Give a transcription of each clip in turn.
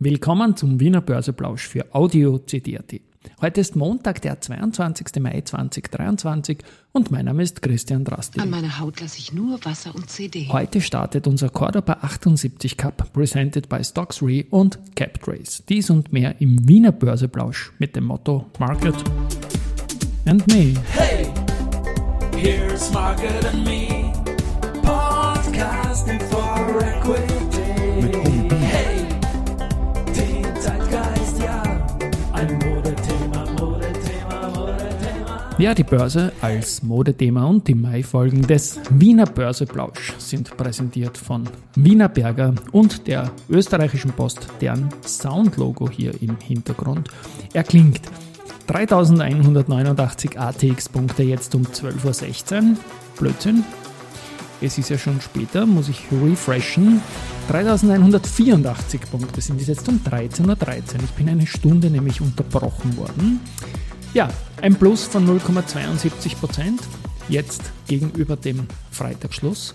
Willkommen zum Wiener Börseplausch für Audio CD.at. Heute ist Montag, der 22. Mai 2023 und mein Name ist Christian Drasti. An meiner Haut lasse ich nur Wasser und CD. Heute startet unser Cordoba 78 Cup, presented by Stocks Re und CapTrace. Dies und mehr im Wiener Börseplausch mit dem Motto Market and Me. Hey, here's Market and Me, podcasting Ja, die Börse als Modethema und die Mai-Folgen des Wiener Börseplausch sind präsentiert von Wiener Berger und der österreichischen Post, deren Soundlogo hier im Hintergrund erklingt. 3189 ATX-Punkte jetzt um 12.16 Uhr. Blödsinn. Es ist ja schon später, muss ich refreshen. 3184 Punkte sind es jetzt um 13.13 Uhr. Ich bin eine Stunde nämlich unterbrochen worden. Ja, ein Plus von 0,72 Prozent jetzt gegenüber dem Freitagsschluss.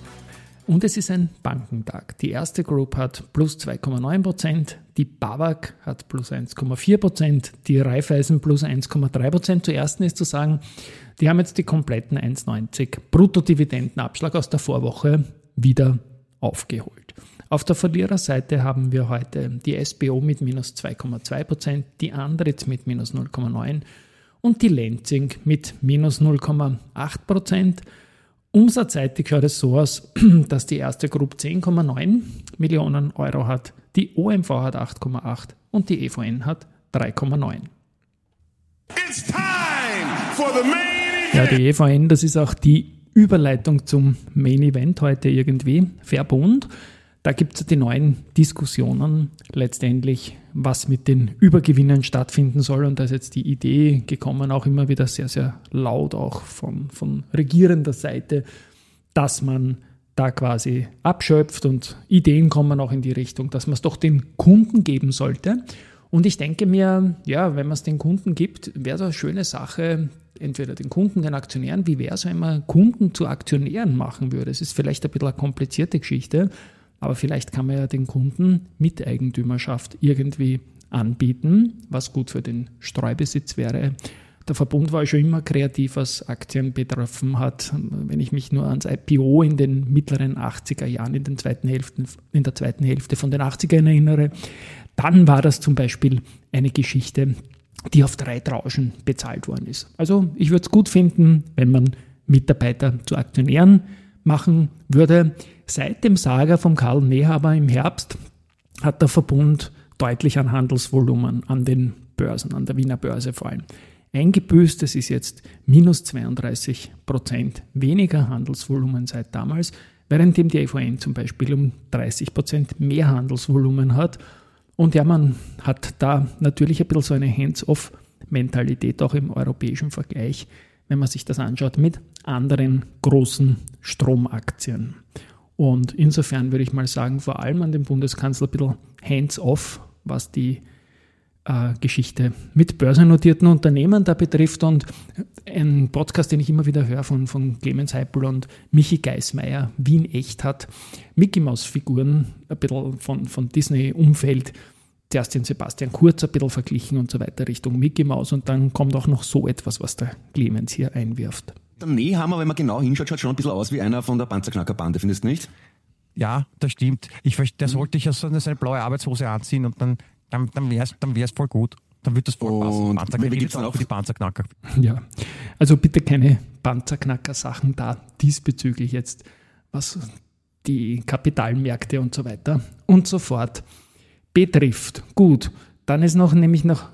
Und es ist ein Bankentag. Die erste Group hat plus 2,9 Prozent, die BAWAG hat plus 1,4 Prozent, die Raiffeisen plus 1,3 Prozent. Zur ersten ist zu sagen, die haben jetzt die kompletten 1,90 Bruttodividendenabschlag aus der Vorwoche wieder aufgeholt. Auf der Verliererseite haben wir heute die SBO mit minus 2,2 Prozent, die Andritz mit minus 0,9 und die Lenzing mit minus 0,8 Prozent. Umsatzseitig schaut es so aus, dass die erste Gruppe 10,9 Millionen Euro hat, die OMV hat 8,8 und die EVN hat 3,9. It's time for the main Ja, die EVN, das ist auch die Überleitung zum Main Event heute irgendwie, Verbund. Da gibt es die neuen Diskussionen letztendlich, was mit den Übergewinnen stattfinden soll. Und da ist jetzt die Idee gekommen, auch immer wieder sehr, sehr laut, auch von, von regierender Seite, dass man da quasi abschöpft und Ideen kommen auch in die Richtung, dass man es doch den Kunden geben sollte. Und ich denke mir, ja, wenn man es den Kunden gibt, wäre so eine schöne Sache, entweder den Kunden, den Aktionären, wie wäre es, wenn man Kunden zu Aktionären machen würde? Es ist vielleicht ein bisschen eine komplizierte Geschichte, aber vielleicht kann man ja den Kunden Miteigentümerschaft irgendwie anbieten, was gut für den Streubesitz wäre. Der Verbund war schon immer kreativ, was Aktien betroffen hat. Wenn ich mich nur ans IPO in den mittleren 80er Jahren, in, den zweiten Hälften, in der zweiten Hälfte von den 80ern erinnere, dann war das zum Beispiel eine Geschichte, die auf drei Tranchen bezahlt worden ist. Also ich würde es gut finden, wenn man Mitarbeiter zu Aktionären machen würde. Seit dem Saga von Karl Nehaber im Herbst hat der Verbund deutlich an Handelsvolumen an den Börsen, an der Wiener Börse vor allem, eingebüßt. Es ist jetzt minus 32 Prozent weniger Handelsvolumen seit damals, währenddem die EVN zum Beispiel um 30 Prozent mehr Handelsvolumen hat. Und ja, man hat da natürlich ein bisschen so eine Hands-off-Mentalität auch im europäischen Vergleich, wenn man sich das anschaut mit anderen großen Stromaktien. Und insofern würde ich mal sagen, vor allem an dem Bundeskanzler ein bisschen hands-off, was die äh, Geschichte mit börsennotierten Unternehmen da betrifft. Und ein Podcast, den ich immer wieder höre von, von Clemens Heipel und Michi Geismeier, Wien echt hat, Mickey Maus Figuren, ein bisschen von, von Disney-Umfeld, zuerst den Sebastian Kurz ein bisschen verglichen und so weiter Richtung Mickey Maus und dann kommt auch noch so etwas, was der Clemens hier einwirft. Der Nehammer, wenn man genau hinschaut, schaut schon ein bisschen aus wie einer von der Panzerknackerbande, findest du nicht? Ja, das stimmt. Ich, der sollte ich ja so eine, so eine blaue Arbeitshose anziehen und dann, dann, dann wäre es dann wär's voll gut. Dann wird das voll Und passen. geht's gibt's auch auf? für die Panzerknacker. Ja, also bitte keine Panzerknacker-Sachen da diesbezüglich jetzt, was die Kapitalmärkte und so weiter und so fort betrifft. Gut, dann ist noch nämlich noch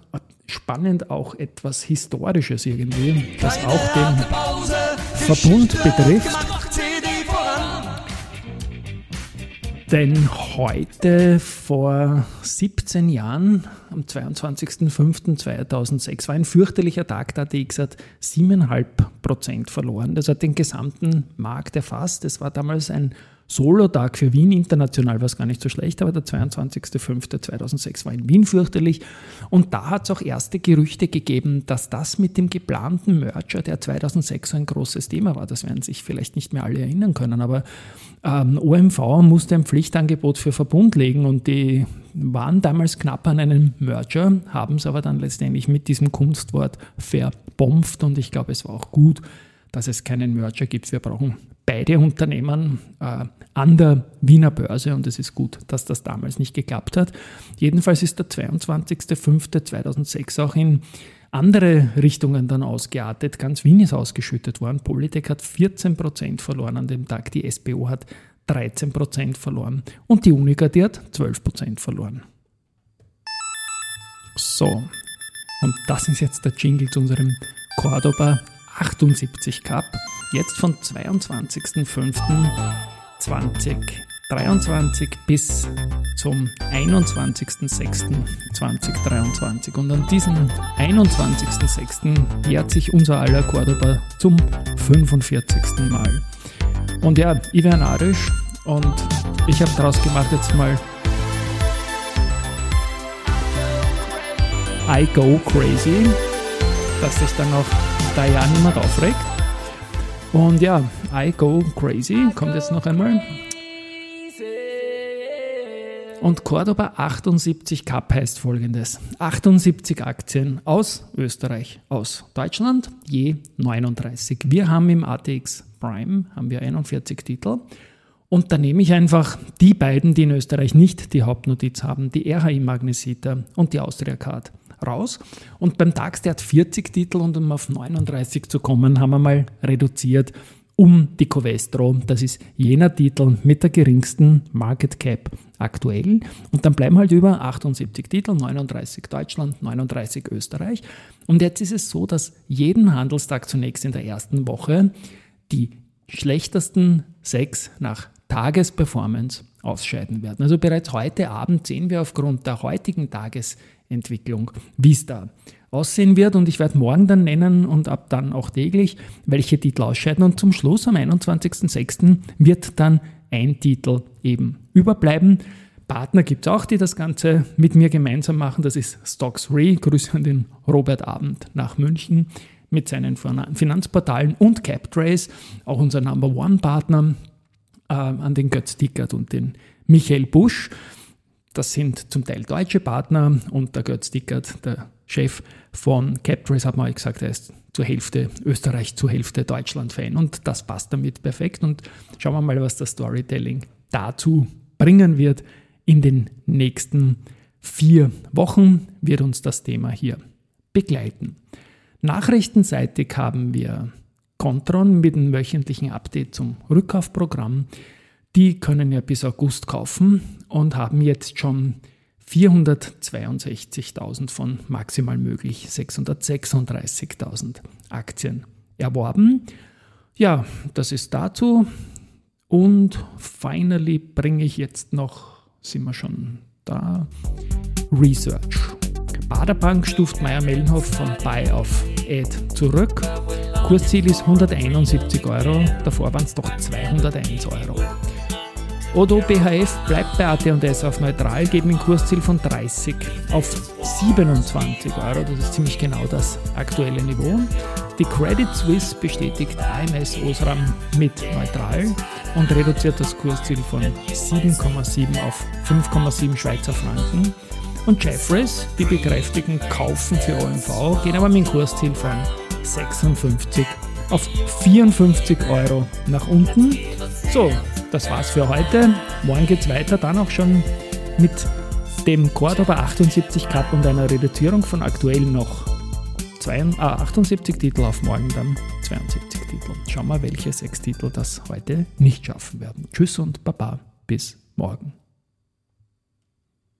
spannend auch etwas Historisches irgendwie, das auch den Pause Verbund betrifft. Denn heute vor 17 Jahren, am 22.05.2006, war ein fürchterlicher Tag, der ATX hat 7,5% verloren. Das hat den gesamten Markt erfasst. Es war damals ein Solotag für Wien. International war es gar nicht so schlecht, aber der 22.05.2006 war in Wien fürchterlich. Und da hat es auch erste Gerüchte gegeben, dass das mit dem geplanten Merger, der 2006 so ein großes Thema war, das werden sich vielleicht nicht mehr alle erinnern können, aber ähm, OMV musste ein Pflichtangebot für Verbund legen und die waren damals knapp an einem Merger, haben es aber dann letztendlich mit diesem Kunstwort verbompft und ich glaube, es war auch gut, dass es keinen Merger gibt. Wir brauchen beide Unternehmen äh, an der Wiener Börse und es ist gut, dass das damals nicht geklappt hat. Jedenfalls ist der 22.05.2006 auch in andere Richtungen dann ausgeartet. Ganz Wien ist ausgeschüttet worden. Polytech hat 14 Prozent verloren an dem Tag, die SBO hat 13 Prozent verloren und die Unica, die hat 12 Prozent verloren. So, und das ist jetzt der Jingle zu unserem Cordoba 78 Cup. Jetzt von 22.05.2023 bis zum 21.06.2023. Und an diesem 21.06. jährt sich unser aller Cordoba zum 45. Mal. Und ja, ich wäre narisch und ich habe daraus gemacht jetzt mal I Go Crazy, dass sich dann auch da ja niemand aufregt. Und ja, I Go Crazy kommt jetzt noch einmal. Und Cordoba 78 Cup heißt folgendes: 78 Aktien aus Österreich, aus Deutschland, je 39. Wir haben im ATX Prime haben wir 41 Titel. Und da nehme ich einfach die beiden, die in Österreich nicht die Hauptnotiz haben, die RHI Magnesita und die Austria Card raus. Und beim DAX, der hat 40 Titel und um auf 39 zu kommen, haben wir mal reduziert um die Covestro. Das ist jener Titel mit der geringsten Market Cap aktuell. Und dann bleiben halt über 78 Titel, 39 Deutschland, 39 Österreich. Und jetzt ist es so, dass jeden Handelstag zunächst in der ersten Woche die schlechtesten sechs nach Tagesperformance ausscheiden werden. Also bereits heute Abend sehen wir aufgrund der heutigen Tagesentwicklung, wie es da aussehen wird. Und ich werde morgen dann nennen und ab dann auch täglich, welche Titel ausscheiden. Und zum Schluss am 21.06. wird dann ein Titel eben überbleiben. Partner gibt es auch, die das Ganze mit mir gemeinsam machen. Das ist Stocks Re. Grüße an den Robert Abend nach München mit seinen Finanzportalen und CapTrace, auch unser Number One Partner, an den Götz Dickert und den Michael Busch. Das sind zum Teil deutsche Partner und der Götz Dickert, der Chef von CapTrace, hat mal gesagt, er ist zur Hälfte Österreich, zur Hälfte Deutschland-Fan und das passt damit perfekt. Und schauen wir mal, was das Storytelling dazu bringen wird. In den nächsten vier Wochen wird uns das Thema hier begleiten. Nachrichtenseitig haben wir Contron mit einem wöchentlichen Update zum Rückkaufprogramm. Die können ja bis August kaufen und haben jetzt schon 462.000 von maximal möglich 636.000 Aktien erworben. Ja, das ist dazu. Und finally bringe ich jetzt noch, sind wir schon da, Research. Baderbank stuft Meier-Mellenhof von Buy auf Add zurück. Kursziel ist 171 Euro, davor waren es doch 201 Euro. Odo BHF bleibt bei AT&S auf neutral, geben ein Kursziel von 30 auf 27 Euro. Das ist ziemlich genau das aktuelle Niveau. Die Credit Suisse bestätigt AMS Osram mit neutral und reduziert das Kursziel von 7,7 auf 5,7 Schweizer Franken. Und Jeffries, die bekräftigen Kaufen für OMV, gehen aber mit dem Kursziel von 56 auf 54 Euro nach unten. So, das war's für heute. Morgen geht's weiter, dann auch schon mit dem Cordoba 78 Cup und einer Reduzierung von aktuell noch 72, ah, 78 Titel auf morgen dann 72 Titel. Schauen wir, welche sechs Titel das heute nicht schaffen werden. Tschüss und Baba, bis morgen.